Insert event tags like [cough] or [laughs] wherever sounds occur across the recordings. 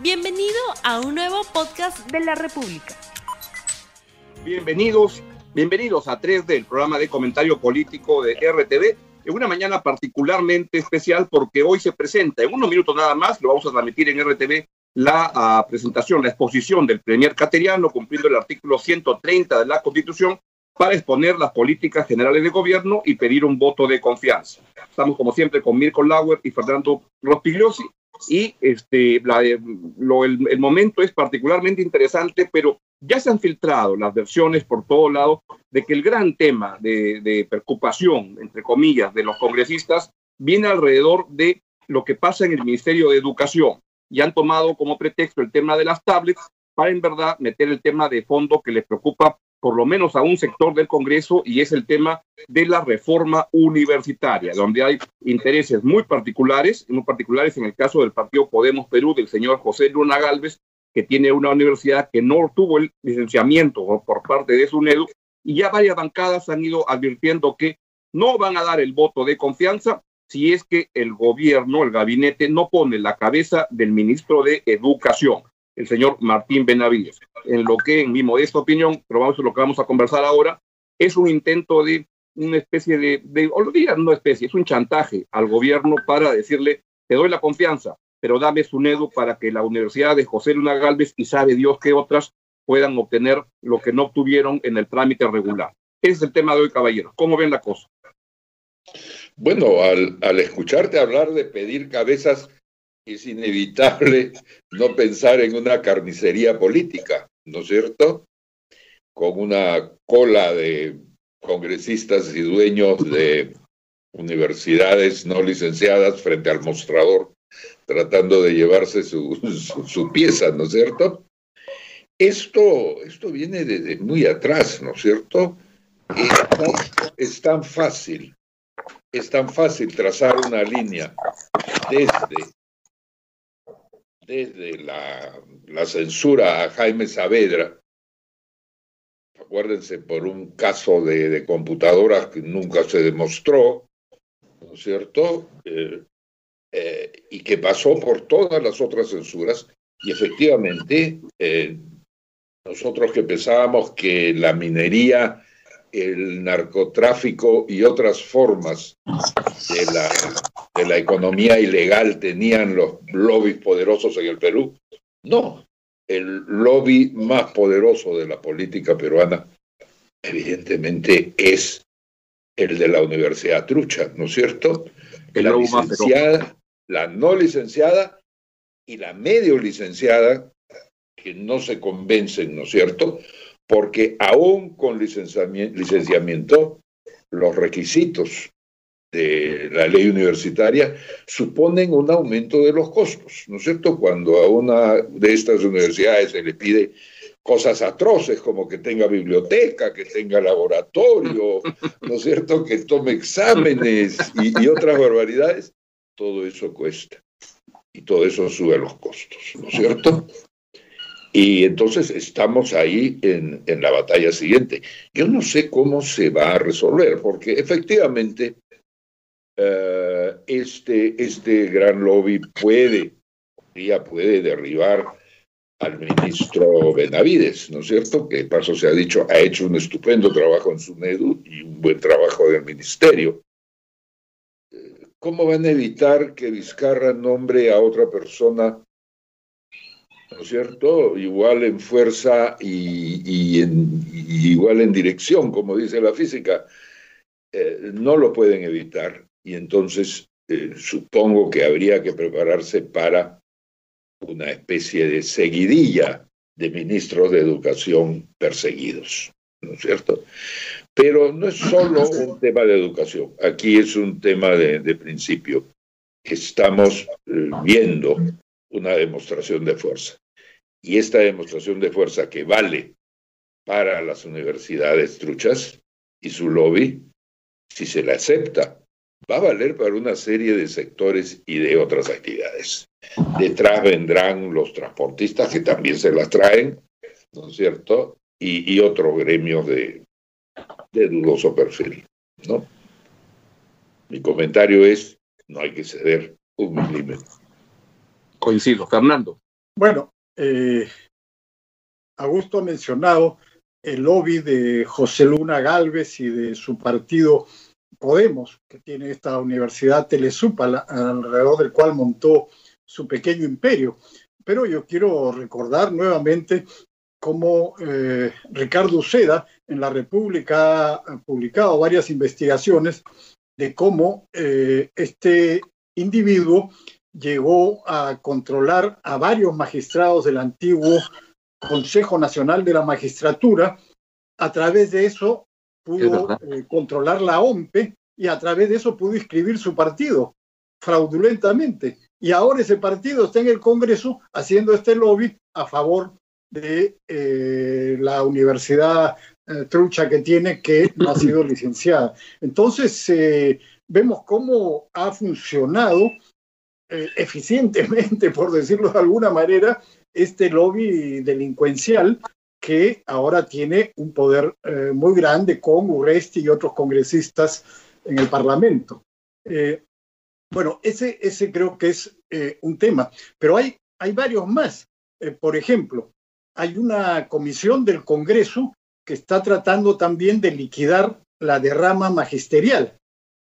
Bienvenido a un nuevo podcast de la República. Bienvenidos, bienvenidos a 3 del programa de comentario político de RTV. En una mañana particularmente especial porque hoy se presenta en unos minutos nada más, lo vamos a transmitir en RTV, la uh, presentación, la exposición del Premier Cateriano, cumpliendo el artículo 130 de la Constitución, para exponer las políticas generales de gobierno y pedir un voto de confianza. Estamos como siempre con Mirko Lauer y Fernando Rospigliosi y este, lo, el, el, momento es particularmente interesante, pero ya se han filtrado las versiones por todos lados de que el gran tema de, de preocupación, entre comillas, de los congresistas viene alrededor de lo que pasa en el Ministerio de Educación. Y han tomado como pretexto el tema de las tablets para en verdad meter el tema de fondo que les preocupa por lo menos a un sector del Congreso y es el tema de la reforma universitaria, donde hay intereses muy particulares, muy particulares en el caso del Partido Podemos Perú del señor José Luna Galvez, que tiene una universidad que no tuvo el licenciamiento por parte de SUNEDU, y ya varias bancadas han ido advirtiendo que no van a dar el voto de confianza si es que el gobierno, el gabinete, no pone la cabeza del ministro de Educación el señor Martín Benavides. En lo que, en mi modesta opinión, pero vamos a lo que vamos a conversar ahora, es un intento de una especie de, de no especie, es un chantaje al gobierno para decirle, te doy la confianza, pero dame su NEDU para que la Universidad de José Luna Galvez y sabe Dios que otras puedan obtener lo que no obtuvieron en el trámite regular. Ese es el tema de hoy, caballeros. ¿Cómo ven la cosa? Bueno, al, al escucharte hablar de pedir cabezas, es inevitable [laughs] no pensar en una carnicería política, ¿no es cierto? Con una cola de congresistas y dueños de universidades no licenciadas frente al mostrador, tratando de llevarse su, [laughs] su, pieza, ¿no es cierto? Esto, esto viene desde muy atrás, ¿no es cierto? Es tan fácil, es tan fácil trazar una línea desde desde la, la, censura a Jaime Saavedra, acuérdense por un caso de, de, computadoras que nunca se demostró, ¿no es cierto? Eh, eh, y que pasó por todas las otras censuras, y efectivamente, eh, nosotros que pensábamos que la minería, el narcotráfico y otras formas de la de la economía ilegal tenían los lobbies poderosos en el Perú. No, el lobby más poderoso de la política peruana evidentemente es el de la Universidad Trucha, ¿no es cierto? El la licenciada, la no licenciada y la medio licenciada que no se convencen, ¿no es cierto? Porque aún con licenciamiento, licenciamiento los requisitos de la ley universitaria suponen un aumento de los costos, ¿no es cierto? Cuando a una de estas universidades se le pide cosas atroces como que tenga biblioteca, que tenga laboratorio, [laughs] ¿no es cierto? Que tome exámenes y, y otras barbaridades, todo eso cuesta y todo eso sube los costos, ¿no es cierto? Y entonces estamos ahí en, la batalla siguiente. Yo no sé cómo se va a resolver, porque efectivamente uh, este, este gran lobby puede, ya puede derribar al ministro Benavides, ¿no es cierto? Que paso se ha dicho, ha hecho un estupendo trabajo en su NEDU y un buen trabajo del ministerio. ¿Cómo van a evitar que Vizcarra nombre a otra persona, ¿no es cierto? Igual en fuerza y, igual en dirección, como dice la física. Eh, no lo pueden evitar y entonces eh, supongo que habría que prepararse para una especie de seguidilla de ministros de educación perseguidos, ¿no es cierto? Pero no es solo un tema de educación, aquí es un tema de, de principio. Estamos eh, viendo una demostración de fuerza. Y esta demostración de fuerza que vale para las universidades truchas y su lobby, si se la acepta, va a valer para una serie de sectores y de otras actividades. Detrás vendrán los transportistas que también se las traen, ¿no es cierto? Y, y otros gremios de, de dudoso perfil, ¿no? Mi comentario es, no hay que ceder un milímetro. Coincido. Fernando. Bueno, eh, Augusto ha mencionado el lobby de José Luna Galvez y de su partido Podemos, que tiene esta universidad Telesupa, alrededor del cual montó su pequeño imperio. Pero yo quiero recordar nuevamente cómo eh, Ricardo Uceda en la República ha publicado varias investigaciones de cómo eh, este individuo llegó a controlar a varios magistrados del antiguo Consejo Nacional de la Magistratura. A través de eso pudo eh, controlar la OMPE y a través de eso pudo inscribir su partido fraudulentamente. Y ahora ese partido está en el Congreso haciendo este lobby a favor de eh, la universidad eh, trucha que tiene que no ha sido [clears throat] licenciada. Entonces, vemos cómo ha funcionado eficientemente, [laughs] por decirlo de alguna manera, este lobby delincuencial que ahora tiene un poder eh, muy grande con Uresti y otros congresistas en el Parlamento. Eh, bueno, ese, ese creo que es eh, un tema, pero hay, hay varios más. por ejemplo, hay una comisión del Congreso que está tratando también de liquidar la derrama magisterial.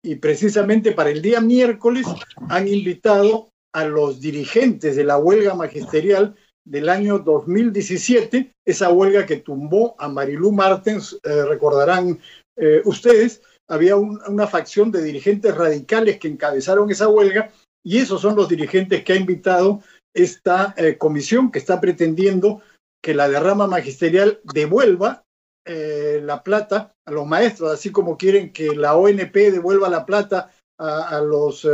Y precisamente para el día miércoles han invitado a los dirigentes de la huelga magisterial del año 2017, esa huelga que tumbó a Marilú Martens, eh, recordarán eh, ustedes, había una facción de dirigentes radicales que encabezaron esa huelga y esos son los dirigentes que ha invitado esta eh, comisión que está pretendiendo que la derrama magisterial devuelva la plata a los maestros, así como quieren que la ONP devuelva la plata a, los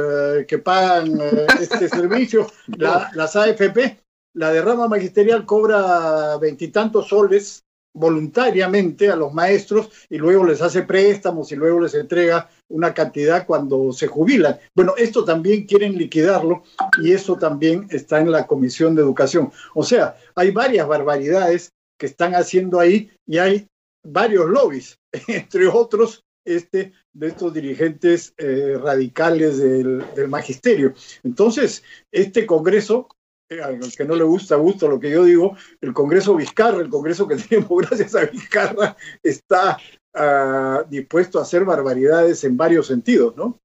que pagan este [laughs] servicio, las AFP la derrama magisterial cobra veintitantos soles voluntariamente a los maestros y luego les hace préstamos y luego les entrega una cantidad cuando se jubilan. Bueno, esto también quieren liquidarlo y eso también está en la Comisión de Educación. O sea, hay varias barbaridades que están haciendo ahí y hay varios lobbies, [laughs] entre otros este de estos dirigentes eh, radicales del, magisterio. Entonces, este Congreso al que no le gusta gusto lo que yo digo, el Congreso Vizcarra, el Congreso que [laughs] tenemos gracias a Vizcarra, está uh, dispuesto a hacer barbaridades en varios sentidos, ¿no?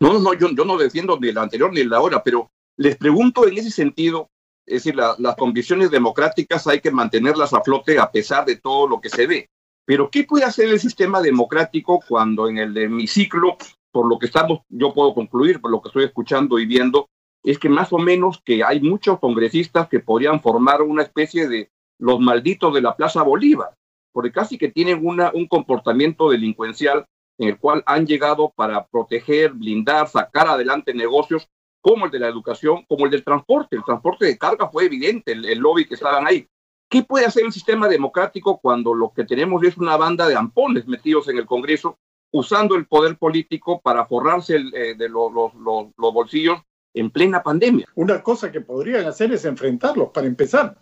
No, no, yo, yo no defiendo ni la anterior ni la ahora, pero les pregunto en ese sentido, es decir, la, las convicciones democráticas hay que mantenerlas a flote a pesar de todo lo que se ve. Pero ¿qué puede hacer el sistema democrático cuando en el hemiciclo, por lo que estamos, yo puedo concluir, por lo que estoy escuchando y viendo, es que más o menos que hay muchos congresistas que podrían formar una especie de los malditos de la Plaza Bolívar, porque casi que tienen una, un comportamiento delincuencial en el cual han llegado para proteger, blindar, sacar adelante negocios como el de la educación, como el del transporte. El transporte de carga fue evidente, el, lobby que estaban ahí. ¿Qué puede hacer el sistema democrático cuando lo que tenemos es una banda de ampones metidos en el Congreso usando el poder político para forrarse eh, de los bolsillos en plena pandemia. Una cosa que podrían hacer es enfrentarlos, para empezar.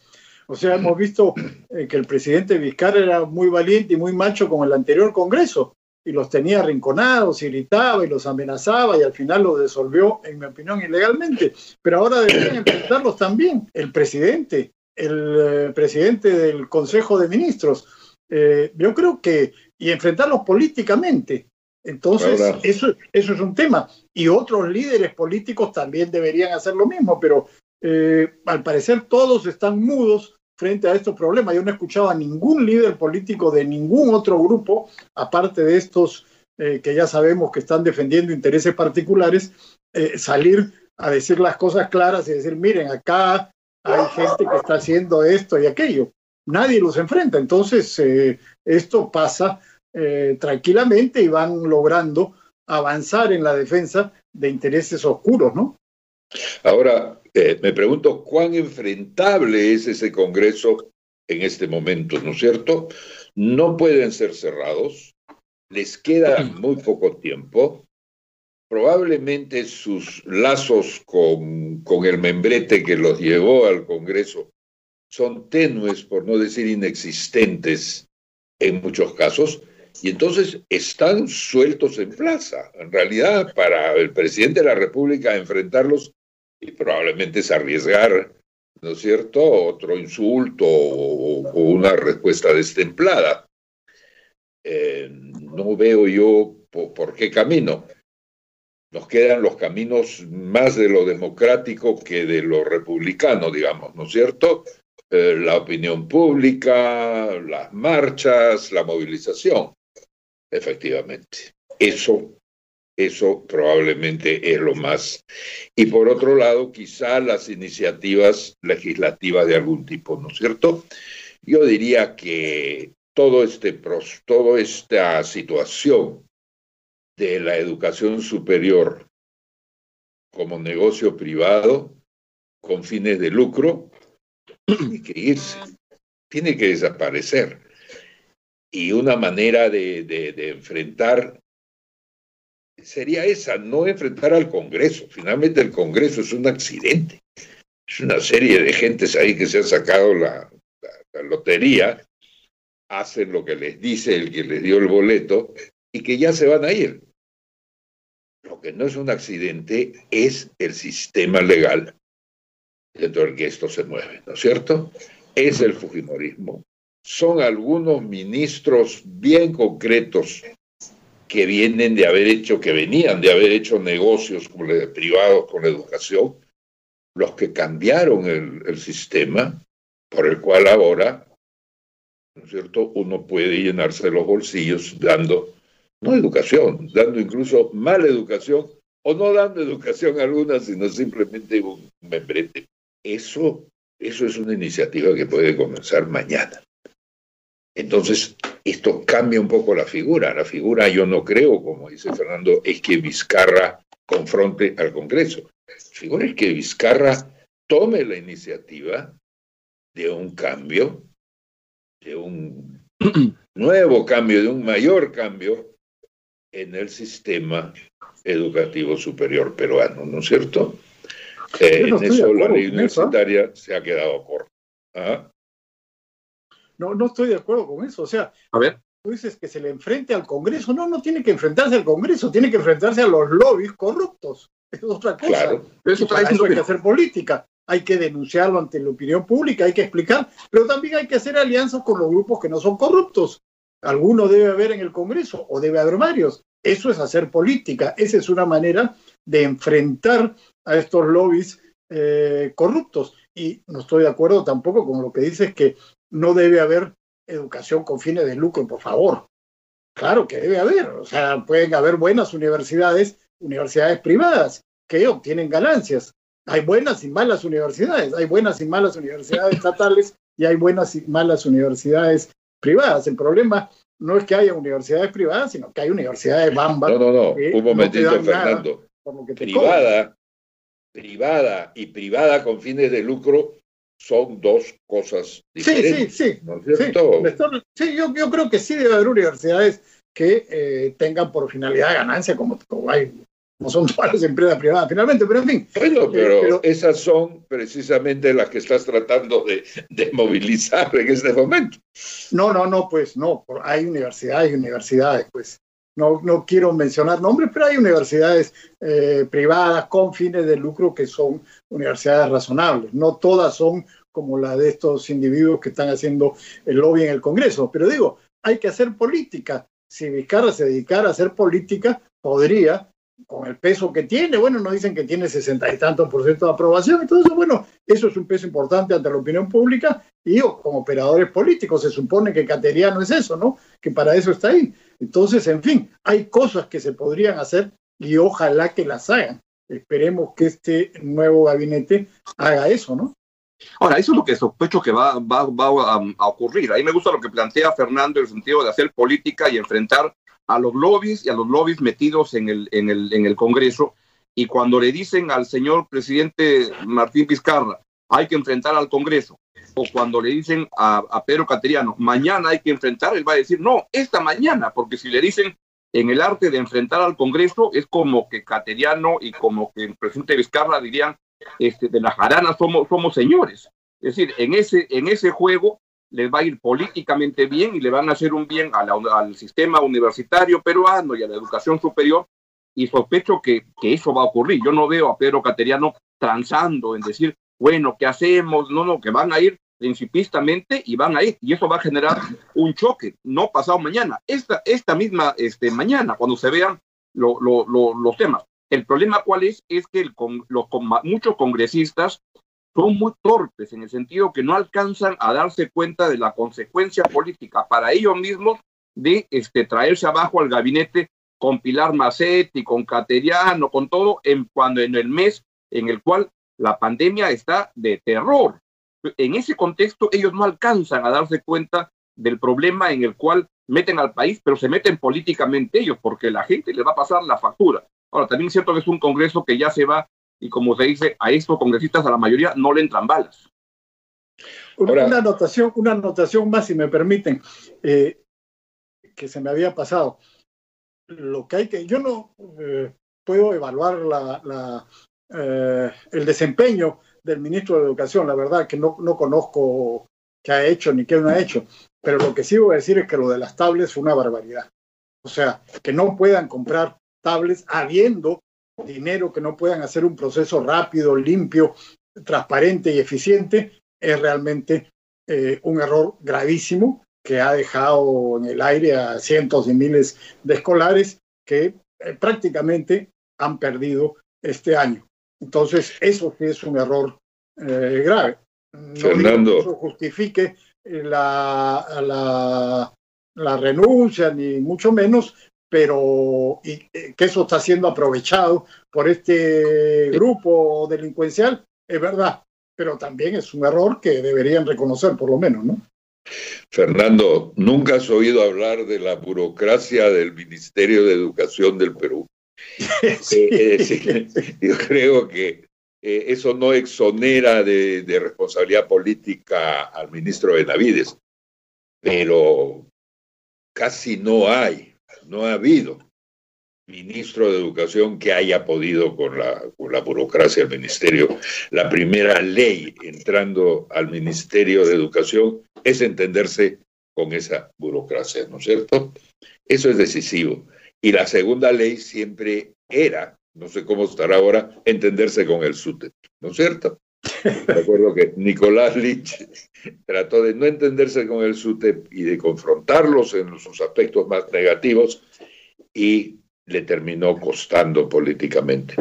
O sea, hemos visto eh, que el presidente Vizcarra era muy valiente y muy macho con el anterior Congreso y los tenía arrinconados, irritaba y los amenazaba y al final los disolvió, en mi opinión, ilegalmente. Pero ahora deberían enfrentarlos también el presidente, el eh, presidente del Consejo de Ministros. Eh, yo creo que, y enfrentarlos políticamente, entonces, eso, eso es un tema. Y otros líderes políticos también deberían hacer lo mismo, pero eh, al parecer todos están mudos frente a estos problemas. Yo no he escuchado a ningún líder político de ningún otro grupo, aparte de estos eh, que ya sabemos que están defendiendo intereses particulares, eh, salir a decir las cosas claras y decir, miren, acá hay gente que está haciendo esto y aquello. Nadie los enfrenta. Entonces, esto pasa eh, tranquilamente y van logrando avanzar en la defensa de intereses oscuros, ¿no? Ahora, eh, me pregunto cuán enfrentable es ese Congreso en este momento, ¿no es cierto? No pueden ser cerrados, les queda muy poco tiempo, probablemente sus lazos con, con el membrete que los llevó al Congreso son tenues, por no decir inexistentes en muchos casos, y entonces están sueltos en plaza. En realidad, para el presidente de la República enfrentarlos y probablemente es arriesgar ¿no es cierto? Otro insulto o, una respuesta destemplada. Eh, no veo yo por, qué camino. Nos quedan los caminos más de lo democrático que de lo republicano, digamos, ¿no es cierto? Eh, la opinión pública, las marchas, la movilización. Efectivamente. Eso eso probablemente es lo más. Y por otro lado, quizá las iniciativas legislativas de algún tipo, ¿no es cierto? Yo diría que todo este, toda esta situación de la educación superior como negocio privado con fines de lucro tiene que irse, tiene que desaparecer. Y una manera de, de enfrentar sería esa, no enfrentar al Congreso. Finalmente el Congreso es un accidente. Es una serie de gentes ahí que se han sacado la, lotería, hacen lo que les dice el que les dio el boleto y que ya se van a ir. Lo que no es un accidente es el sistema legal dentro del que esto se mueve, ¿no es cierto? Es el Fujimorismo. Son algunos ministros bien concretos que vienen de haber hecho, que venían de haber hecho negocios privados con la educación, los que cambiaron el, sistema por el cual ahora, ¿no es cierto?, uno puede llenarse los bolsillos dando, no educación, dando incluso mala educación, o no dando educación alguna, sino simplemente un membrete. Eso, eso es una iniciativa que puede comenzar mañana. Entonces, esto cambia un poco la figura. La figura, yo no creo, como dice Fernando, es que Vizcarra confronte al Congreso. La figura es que Vizcarra tome la iniciativa de un cambio, de un [clears throat] nuevo cambio, de un mayor cambio en el sistema educativo superior peruano, ¿no es cierto? Eh, en eso la ley universitaria se ha quedado corta. ¿Ah? No, no estoy de acuerdo con eso. O sea, a ver. Tú dices que se le enfrente al Congreso. No, no tiene que enfrentarse al Congreso, tiene que enfrentarse a los lobbies corruptos. Es otra cosa. Claro. eso, para eso hay que hacer política. Hay que denunciarlo ante la opinión pública, hay que explicar, pero también hay que hacer alianzas con los grupos que no son corruptos. Alguno debe haber en el Congreso o debe haber varios. Eso es hacer política. Esa es una manera de enfrentar a estos lobbies eh, corruptos. Y no estoy de acuerdo tampoco con lo que dices que no debe haber educación con fines de lucro, por favor. Claro que debe haber, o sea, pueden haber buenas universidades, universidades privadas, que obtienen ganancias. Hay buenas y malas universidades, hay buenas y malas universidades estatales y hay buenas y malas universidades privadas. El problema no es que haya universidades privadas, sino que hay universidades bamba. No, no, no, un momentito, Fernando. Privada, privada y privada con fines de lucro son dos cosas diferentes. Sí, sí, sí. Sí, yo, yo, creo que sí debe haber universidades que eh, tengan por finalidad ganancia, como, como hay como son todas las empresas privadas finalmente, pero en fin. Bueno, eh, pero, esas son precisamente las que estás tratando de, de, movilizar en este momento. No, no, no, pues no, hay universidades y universidades, pues. No, no quiero mencionar nombres, pero hay universidades eh, privadas con fines de lucro que son universidades razonables. No todas son como la de estos individuos que están haciendo el lobby en el Congreso. Pero digo, hay que hacer política. Si Vizcarra se dedicara a hacer política, podría, con el peso que tiene, bueno, nos dicen que tiene sesenta y tantos por ciento de aprobación, entonces, bueno, eso es un peso importante ante la opinión pública y como operadores políticos, se supone que Cateriano es eso, ¿no? Que para eso está ahí. Entonces, en fin, hay cosas que se podrían hacer y ojalá que las hagan. Esperemos que este nuevo gabinete haga eso, ¿no? Ahora, eso es lo que sospecho que va, a, ocurrir. Ahí me gusta lo que plantea Fernando en el sentido de hacer política y enfrentar a los lobbies y a los lobbies metidos en el Congreso. Y cuando le dicen al señor presidente Martín Vizcarra, hay que enfrentar al Congreso, o cuando le dicen a, Pedro Cateriano, mañana hay que enfrentar, él va a decir, no, esta mañana, porque si le dicen en el arte de enfrentar al Congreso, es como que Cateriano y como que el presidente Vizcarra dirían, este, de las jaranas somos, somos señores. Es decir, en ese, en ese juego les va a ir políticamente bien y le van a hacer un bien al sistema universitario peruano y a la educación superior, y sospecho que, que eso va a ocurrir. Yo no veo a Pedro Cateriano transando en decir, bueno, ¿qué hacemos? No, no, que van a ir principistamente y van a ir, y eso va a generar un choque, no pasado mañana, esta, esta misma este, mañana, cuando se vean lo, los temas. El problema cuál es, es que el, con, los, muchos congresistas son muy torpes en el sentido que no alcanzan a darse cuenta de la consecuencia política para ellos mismos de este, traerse abajo al gabinete con Pilar Macetti, con Cateriano, con todo, en, cuando en el mes en el cual la pandemia está de terror. En ese contexto, ellos no alcanzan a darse cuenta del problema en el cual meten al país, pero se meten políticamente ellos, porque la gente les va a pasar la factura. Ahora, también es cierto que es un Congreso que ya se va, y como se dice, a estos congresistas, a la mayoría, no le entran balas. una, anotación, una anotación más, si me permiten, eh, que se me había pasado. Lo que hay que, yo no eh, puedo evaluar eh, el desempeño del ministro de Educación, la verdad que no, no conozco qué ha hecho ni qué no ha hecho, pero lo que sí voy a decir es que lo de las tablets es una barbaridad. O sea, que no puedan comprar tablets habiendo dinero, que no puedan hacer un proceso rápido, limpio, transparente y eficiente, es realmente eh, un error gravísimo que ha dejado en el aire a cientos y miles de escolares que eh, prácticamente han perdido este año. Entonces, eso sí es un error eh, grave. No Fernando. eso justifique la, la, la, renuncia, ni mucho menos, pero y, eh, que eso está siendo aprovechado por este grupo delincuencial, es verdad, pero también es un error que deberían reconocer, por lo menos, ¿no? Fernando, ¿nunca has oído hablar de la burocracia del Ministerio de Educación del Perú? [laughs] Eh, [laughs] yo creo que eh, eso no exonera de, responsabilidad política al ministro Benavides, pero casi no hay, no ha habido ministro de Educación que haya podido con la, con la burocracia del ministerio. La primera ley entrando al Ministerio de Educación es entenderse con esa burocracia, ¿no es cierto? Eso es decisivo. Y la segunda ley siempre era, no sé cómo estará ahora, entenderse con el SUTEP, ¿no es cierto? [laughs] Recuerdo que Nicolás Lich trató de no entenderse con el SUTEP y de confrontarlos en sus aspectos más negativos y le terminó costando políticamente.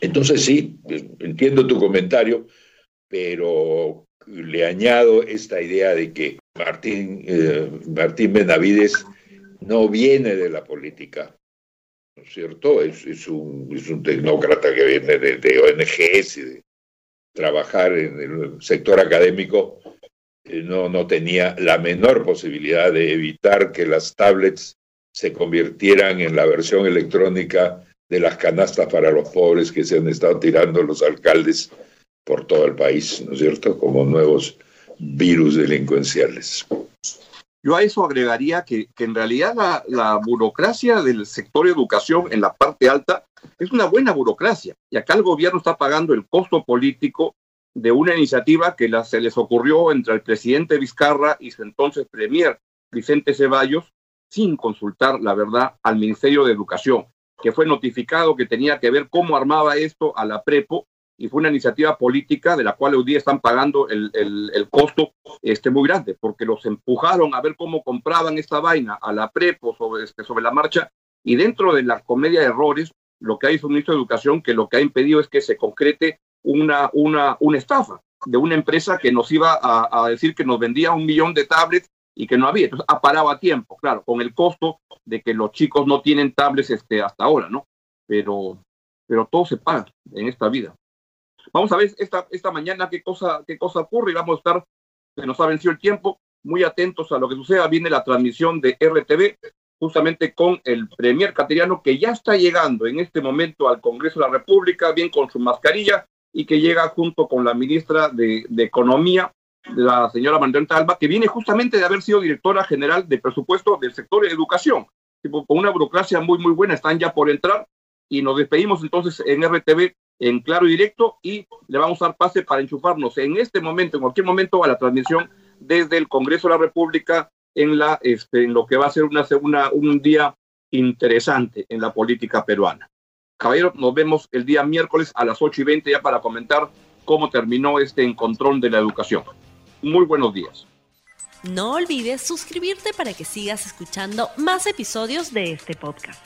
Entonces sí, entiendo tu comentario, pero le añado esta idea de que Martín, eh, Martín Benavides no viene de la política, ¿no es cierto? Es, un, es un, tecnócrata que viene de, ONGs y de trabajar en el sector académico. Eh, no, no tenía la menor posibilidad de evitar que las tablets se convirtieran en la versión electrónica de las canastas para los pobres que se han estado tirando los alcaldes por todo el país, ¿no es cierto? Como nuevos virus delincuenciales. Yo a eso agregaría que, en realidad la, burocracia del sector educación en la parte alta es una buena burocracia. Y acá el gobierno está pagando el costo político de una iniciativa que se les ocurrió entre el presidente Vizcarra y su entonces premier Vicente Ceballos, sin consultar la verdad al Ministerio de Educación, que fue notificado que tenía que ver cómo armaba esto a la Prepo y fue una iniciativa política de la cual hoy día están pagando el, el, costo este, muy grande, porque los empujaron a ver cómo compraban esta vaina a la Prepo sobre, este, sobre la marcha, y dentro de la comedia de errores, lo que ha hizo el ministro de Educación, que lo que ha impedido es que se concrete una, una, una estafa de una empresa que nos iba a, a decir que nos vendía un millón de tablets y que no había. Entonces ha parado a tiempo, claro, con el costo de que los chicos no tienen tablets este, hasta ahora, ¿no? Pero, pero todo se paga en esta vida. Vamos a ver esta, esta mañana qué cosa, qué cosa ocurre y vamos a estar, se nos ha vencido el tiempo, muy atentos a lo que suceda. Viene la transmisión de RTV justamente con el premier cateriano que ya está llegando en este momento al Congreso de la República, bien con su mascarilla, y que llega junto con la ministra de Economía, la señora Marlene Talba, que viene justamente de haber sido directora general de presupuesto del sector de educación. Con una burocracia muy, muy buena, están ya por entrar y nos despedimos entonces en RTV en claro y directo y le vamos a dar pase para enchufarnos en este momento, en cualquier momento, a la transmisión desde el Congreso de la República en, la, este, en lo que va a ser una, una, un día interesante en la política peruana. Caballeros, nos vemos el día miércoles a las 8 y 20 ya para comentar cómo terminó este encontrón de la educación. Muy buenos días. No olvides suscribirte para que sigas escuchando más episodios de este podcast.